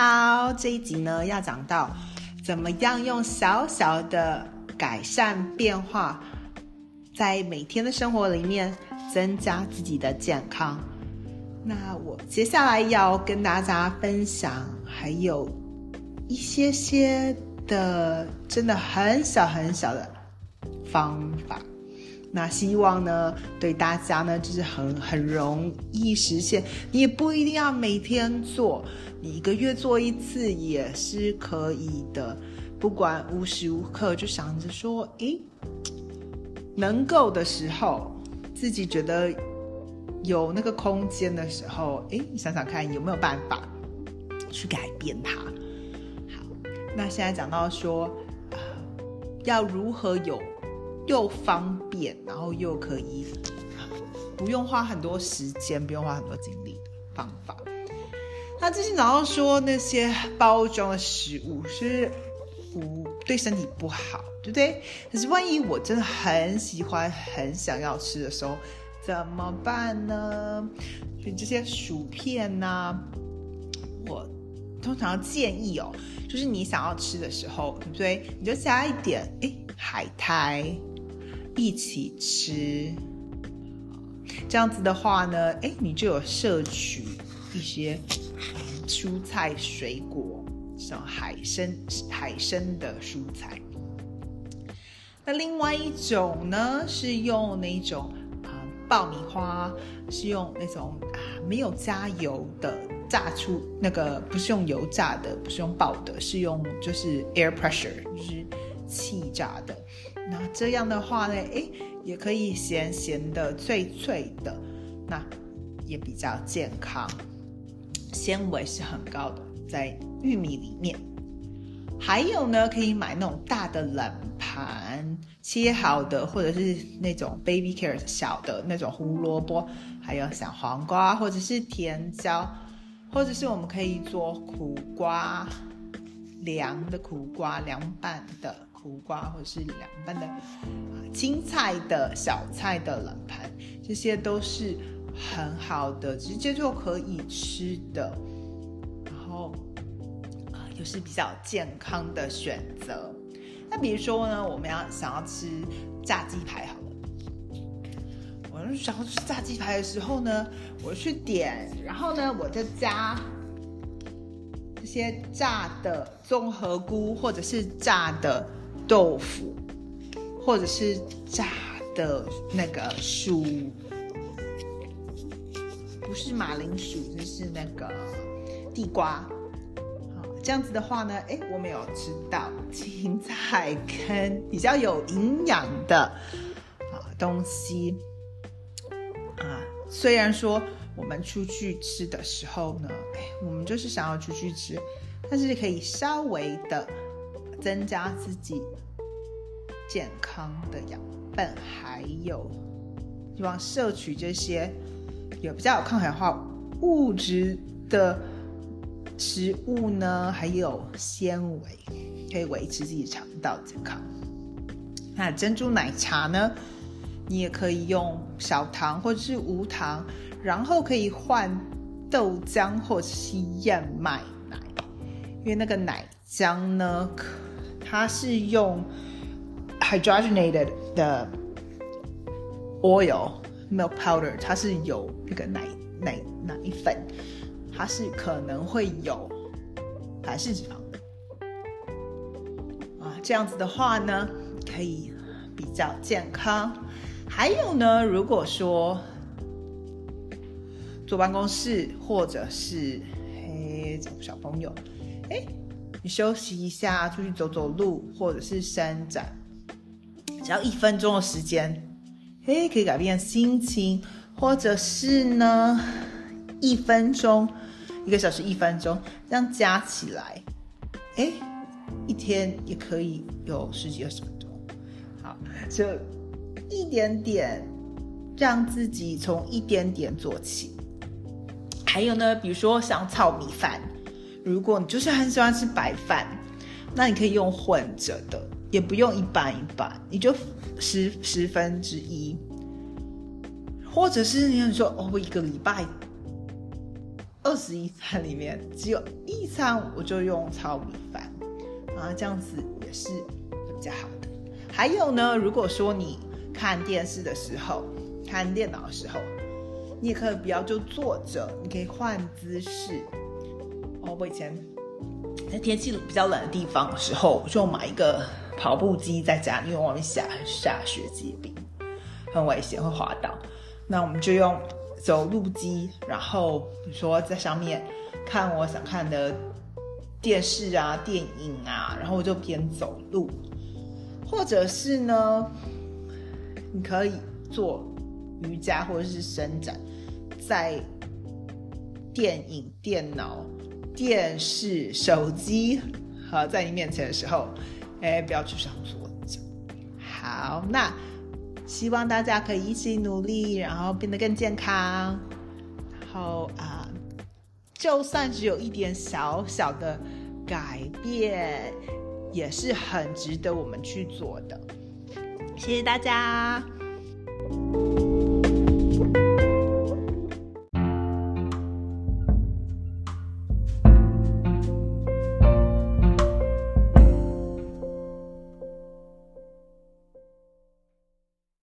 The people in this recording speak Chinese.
好，这一集呢要讲到怎么样用小小的改善变化，在每天的生活里面增加自己的健康。那我接下来要跟大家分享，还有一些些的真的很小很小的方法。那希望呢，对大家呢，就是很很容易实现。你也不一定要每天做，你一个月做一次也是可以的。不管无时无刻就想着说，诶，能够的时候，自己觉得有那个空间的时候，诶，你想想看有没有办法去改变它。好，那现在讲到说，呃，要如何有。又方便，然后又可以不用花很多时间，不用花很多精力的方法。那之前早上说那些包装的食物是不对身体不好，对不对？可是万一我真的很喜欢、很想要吃的时候，怎么办呢？所以这些薯片呢，我通常建议哦，就是你想要吃的时候，对不对？你就加一点哎海苔。一起吃，这样子的话呢，哎，你就有摄取一些蔬菜水果，像海参、海参的蔬菜。那另外一种呢，是用那种啊爆米花，是用那种啊没有加油的炸出那个，不是用油炸的，不是用爆的，是用就是 air pressure，就是气炸的。那这样的话呢，哎，也可以咸咸的、脆脆的，那也比较健康，纤维是很高的，在玉米里面。还有呢，可以买那种大的冷盘，切好的，或者是那种 baby carrot 小的那种胡萝卜，还有小黄瓜，或者是甜椒，或者是我们可以做苦瓜，凉的苦瓜，凉拌的。苦瓜或者是凉拌的青菜的小菜的冷盘，这些都是很好的，直接就可以吃的，然后啊又是比较健康的选择。那比如说呢，我们要想要吃炸鸡排好了，我想要吃炸鸡排的时候呢，我去点，然后呢我就加。这些炸的综合菇或者是炸的。豆腐，或者是炸的那个薯，不是马铃薯，就是那个地瓜。好，这样子的话呢，哎，我们有吃到青菜跟比较有营养的啊东西啊。虽然说我们出去吃的时候呢，哎，我们就是想要出去吃，但是可以稍微的。增加自己健康的养分，还有希望摄取这些有比较有抗氧化物质的食物呢，还有纤维，可以维持自己肠道健康。那珍珠奶茶呢，你也可以用少糖或者是无糖，然后可以换豆浆或者是燕麦奶，因为那个奶浆呢。它是用 hydrogenated 的 oil milk powder，它是有那个奶奶奶粉，它是可能会有反式脂肪的啊。这样子的话呢，可以比较健康。还有呢，如果说坐办公室或者是嘿小朋友，哎。你休息一下，出去走走路，或者是伸展，只要一分钟的时间，诶，可以改变心情，或者是呢，一分钟，一个小时一分钟，这样加起来，诶，一天也可以有十几二十分钟。好，就一点点，让自己从一点点做起。还有呢，比如说想炒米饭。如果你就是很喜欢吃白饭，那你可以用混着的，也不用一半一半，你就十十分之一，或者是你说哦，我一个礼拜二十一餐里面只有一餐我就用糙米饭啊，这样子也是比较好的。还有呢，如果说你看电视的时候、看电脑的时候，你也可以不要就坐着，你可以换姿势。哦，我以前在天气比较冷的地方的时候，我就买一个跑步机在家，因为外面下下雪结冰，很危险会滑倒。那我们就用走路机，然后比如说在上面看我想看的电视啊、电影啊，然后我就边走路，或者是呢，你可以做瑜伽或者是伸展，在电影、电脑。电视、手机，和，在你面前的时候，哎，不要去上桌子。好，那希望大家可以一起努力，然后变得更健康。然后啊，就算只有一点小小的改变，也是很值得我们去做的。谢谢大家。